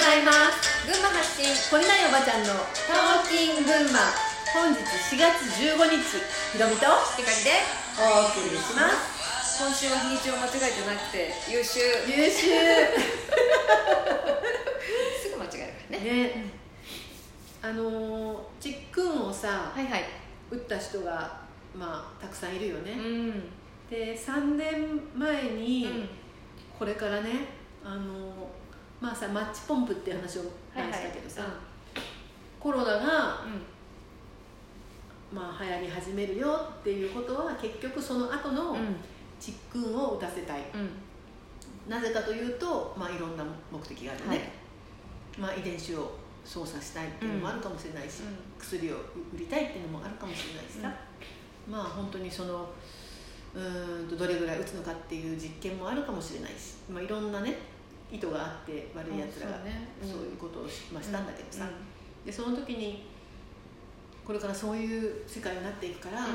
ございます。群馬発信懲りないおばちゃんのトーキン群馬。本日4月15日ひろみとひかりで。お送りします。今週は日にちを間違えてなくて優秀。優秀。すぐ間違えるからね。ね、あのーちっくんをさはいはい。打った人がまあたくさんいるよね、うん。で3年前にうん。これからねあのーまあさマッチポンプっていう話を前にしたけどさ、コロナがまあ流行り始めるよっていうことは結局その後のうん。うんちっくんを打たせたい、うん。なぜかというと、まあ、いろんな目的があるよね、はい。まあ、遺伝子を操作したいっていうのもあるかもしれないし、うん。薬を売りたいっていうのもあるかもしれないしさ、まあ本当にそのうーんとどれぐらい打つのかっていう実験もあるかもしれないし、まあ、いろんなね意図があって悪いやつらがそういうことをし,、まあ、したんだけどさ、うでその時にこれからそういう世界になっていくから、ん。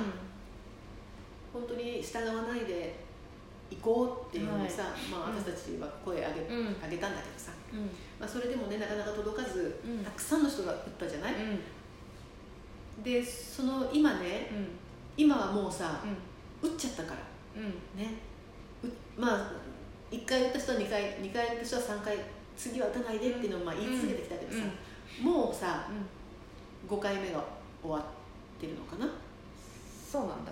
本当に従わないで行こうっていうのをさ、まあ、うん私たちは声上げ,、うん。上げたんだけどさ、うん。まあ、それでもねなかなか届かず、うん。たくさんの人が打ったじゃない、うん。でその今ねうん。今はもうさ、う打っちゃったから。んうん。ね。うまあ1回打った人は2回2回打った人は3回次は打たないでっていうのをまあ言い続けてきたけどさ、もうさ5回目が終わってるのかな？そうなんだ。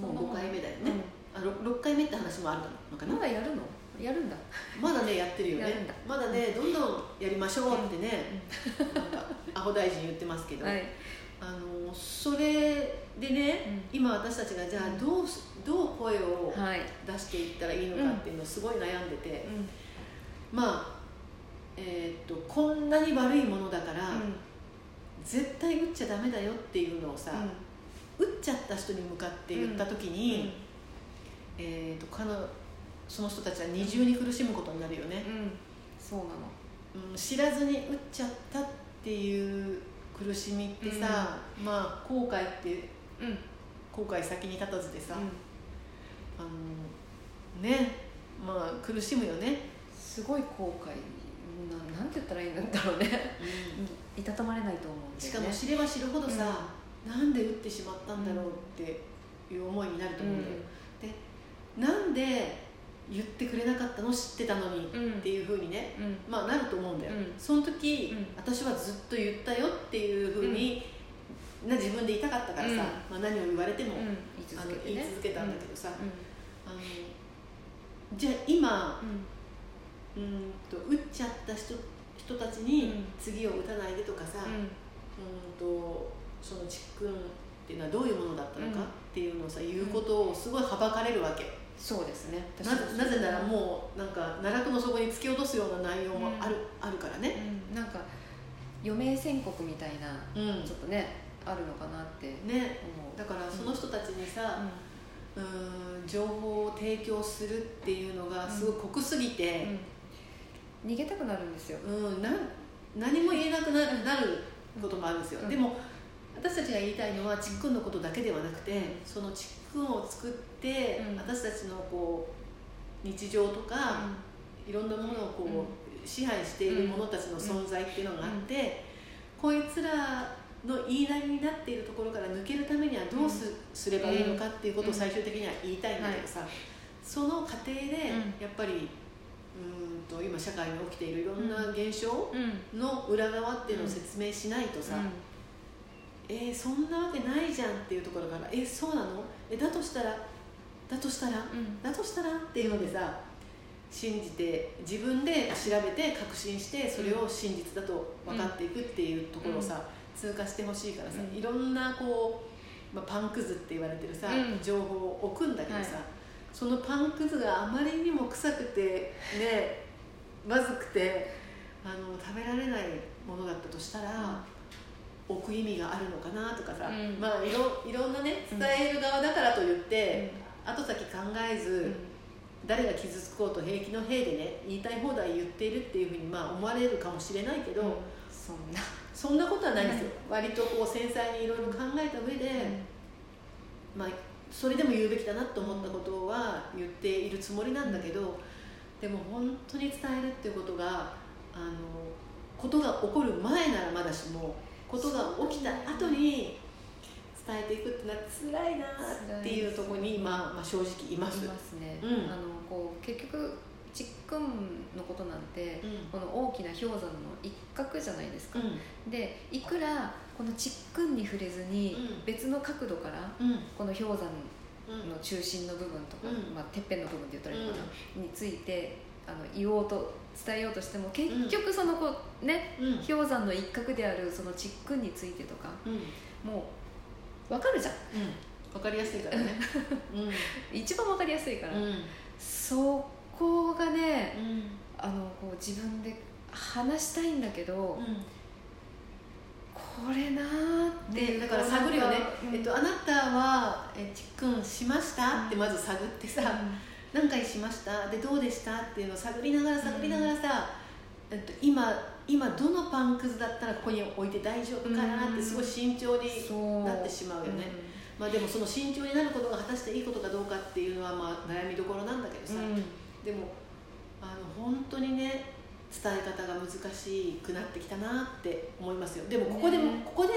もうそんなもん5回目だよね、あ 6, 6回目って話もあるのかな？まだやるの？やるんだ。まだねやってるよね。まだねどんどんやりましょうってね、なんかアホ大臣言ってますけど、はいあのそれでね、今私たちがじゃあどうすどう声をはい。出していったらいいのかっていうのをすごい悩んでて、うん。まあえーっとこんなに悪いものだから、絶対打っちゃダメだよっていうのをさ、打っちゃった人に向かって言った時に、えーっとかのその人たちは二重に苦しむことになるよね、うん。そうなの。うん、知らずに打っちゃったっていう苦しみってさ、まあ後悔ってうん。後悔先に立たずでさ、あのねまあ苦しむよね、すごい後悔。ななんて言ったらいいんだろうね。いたたまれないと思うんだしかも知れば知るほどさ、なんで打ってしまったんだろうっていう思いになると思うんだよ、でなんで言ってくれなかったの知ってたのにっていうふうにねうん。まあなると思うんだよ、うん。その時、うん。私はずっと言ったよっていうふうに、な自分で言いたかったからさ、うん。まあ、何を言われても、言いあの言い続けたんだけどさ、うあのじゃあ今んうん。うんと打っちゃった人人たちうにん。次を打たないでとかさ、うんとそのちっくんっていうのはどういうものだったのかうん。っていうのをさ言うことをすごいはばかれるわけ、そうですね。ななぜならもうなんか奈落の底に突き落とすような内容もある,、あるからね、うん。なんか余命宣告みたいなうん。ちょっとねあるのかなってね。だからその人たちにさ、うーん情報を提供するっていうのがすごい濃すぎて、うん。逃げたくなるんですよ。うんなん何も言えなくなるなることもあるんですよ、うん。でも私たちが言いたいのはちっくんのことだけではなくて、うんそのちっくんを作って、うん。私たちのこう日常とか、いろんなものをこう、支配している者たちの存在っていうのがあって、こいつらの言いなりになっているところから抜けるためにはどうす,、すればいいのかっていうことを最終的には言いたいんだけどさ、その過程でやっぱり、うーんと今社会に起きているいろんな現象うん。うんの裏側っていうのを説明しないとさ、えーそんなわけないじゃんっていうところからえそうなのえだとしたらだとしたら？うんだとしたら？っていうのでさ信じて自分で調べて確信してそれを真実だと分かっていくっていうところをさ、通過してほしいからさ、うん。いろんなこう、まあ、パンくずって言われてるさ、うん。情報を置くんだけどさ、はい。そのパンくずがあまりにも臭くてねまずくてあの食べられないものだったとしたら、置く意味があるのかなとかさ、うん。まあいろいろんなね伝える側だからといって、後先考えず、誰が傷つこうと平気の兵でね言いたい放題言っているっていうふうにまあ思われるかもしれないけど、そんな。そんなことはないんですよ、割とこう繊細にいろいろ考えた上で、まあ、それでも言うべきだなと思ったことは言っているつもりなんだけど、でも本当に伝えるっていうことがあのことが起こる前ならまだしもことが起きた後に伝えていくってのは辛いなっていうところに今、まあ、正直います。いますね、うん。あのこう結局ちっくんのことなんて、うん。この大きな氷山の一角じゃないですか、うん。でいくらこのちっくんに触れずに、うん。別の角度からうん。この氷山うん。の中心の部分とか、うん。まあ、てっぺんの部分って言ったらいいのかな、についてあの言おうと伝えようとしても結局そのこうねうん。氷山の一角であるそのちっくんについてとかうん。もう分かるじゃん。うん。わかりやすいからね。うん。一番分かりやすいから、うん。そこがねうん。あのこう自分で話したいんだけど、これなーってね、だから探るよね、うん。えっと、あなたはえちっくんしました、ってまず探ってさ、何回しました？でどうでした？っていうのを探りながら探りながらさ、えっと、今今どのパンくずだったらここに置いて大丈夫かなってすごい慎重になってしまうよね、まあ、でもその慎重になることが果たしていいことかどうかっていうのはまあ悩みどころなんだけどさ、うん。でもあの本当にね伝え方が難しくなってきたなって思いますよ。でもここでも、ね。ここで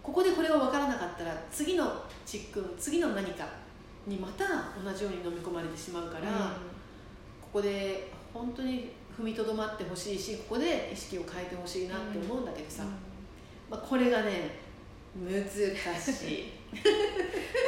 ここでこれが分からなかったら次のちっくん次の何かにまた同じように飲み込まれてしまうから、ここで本当に踏みとどまってほしいしここで意識を変えてほしいなって思うんだけどさ、まあ、これがね難しい、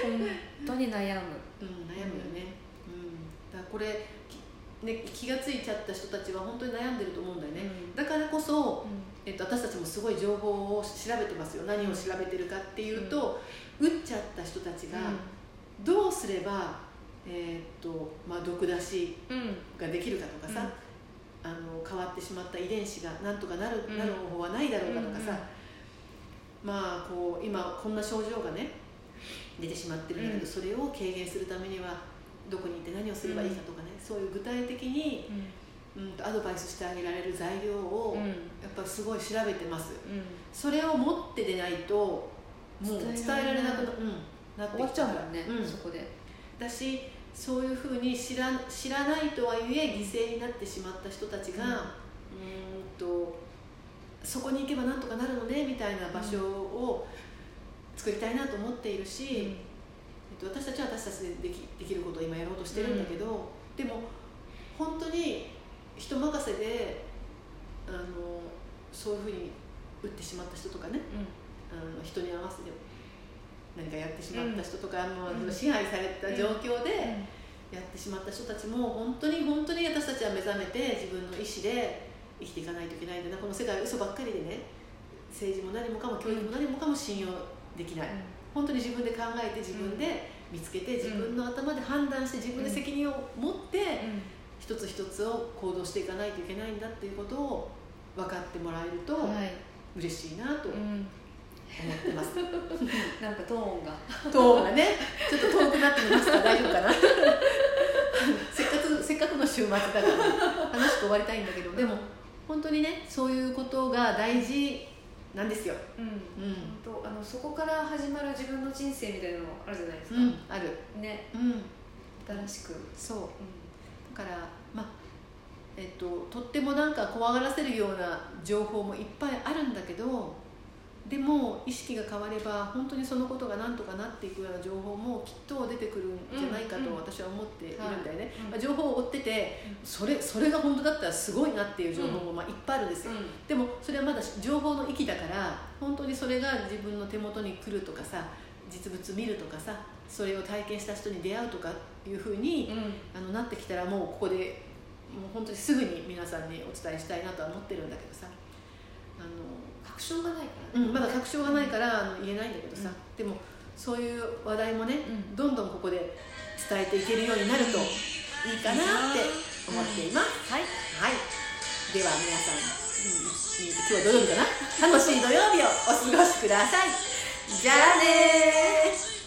本当に悩む。うん、悩むよね、うん、だからこれ、きね、気が付いちゃった人たちは本当に悩んでると思うんだよね、だからこそ、えっと、私たちもすごい情報を調べてますよ。何を調べてるかっていうと、打っちゃった人たちがどうすれば、えーっとまあ、毒出しうん。ができるかとかさ、あの変わってしまった遺伝子がなんとかなる,、うん。なる方法はないだろうかとかさ、うんまあこう今こんな症状がね出てしまってるんだけど、うん。それを軽減するためにはどこに行って何をすればいいかとかね、そういう具体的に、うん、とアドバイスしてあげられる材料を、うん。やっぱすごい調べてます。うん。それを持ってでないともう伝えられなくな,、うん、なって終わっきちゃうもんね、うん。そこで。だしそういうふうに知ら知らないとはいえ犠牲になってしまった人たちが、うーんとそこに行けばなんとかなるのねみたいな場所を作りたいなと思っているし、えっと、私たちは私たちでできできることを今やろうとしてるんだけど、でも本当に人任せであのそういうふうに打ってしまった人とかねあの人に合わせて何かやってしまった人とか、もううん。支配された状況でやってしまった人たちも本当に本当に私たちは目覚めて自分の意思で生きていかないといけないんだな。この世界は嘘ばっかりでね政治も何もかも教育も何もかも信用できない、本当に自分で考えて自分で見つけて自分の頭で判断して自分で責任を持って一つ一つを行動していかないといけないんだっていうことを分かってもらえるとはい、嬉しいなと思うん、ってます。なんかトーンが。トーンがねちょっと遠くなってみますか？大丈夫かな？せっかくせっかくの週末だから楽しく終わりたいんだけどでも本当にねそういうことが大事なんですよ、うん。うん。本当あのそこから始まる自分の人生みたいなのあるじゃないですか、うん、ある、ね。うん、新しく、そう。だからまあえっととってもなんか怖がらせるような情報もいっぱいあるんだけどでも意識が変われば本当にそのことがなんとかなっていくような情報もきっと出てくるんじゃないかと私は思っているんだよね、まあ、情報を追っててそれそれが本当だったらすごいなっていう情報もまあいっぱいあるんですよ、でもそれはまだ情報の域だから本当にそれが自分の手元に来るとかさ実物見るとかさそれを体験した人に出会うとかいうふうに、あのなってきたらもうここでもう本当にすぐに皆さんにお伝えしたいなとは思ってるんだけどさ。あ確証がないから。の、うん、まだ確証がないからあの言えないんだけどさ、うん。でもそういう話題もね、うん。どんどんここで伝えていけるようになるといいかなって思っています、はい。はい。では皆さん、うん今日は土曜日かな？楽しい土曜日をお過ごしください。じゃあねー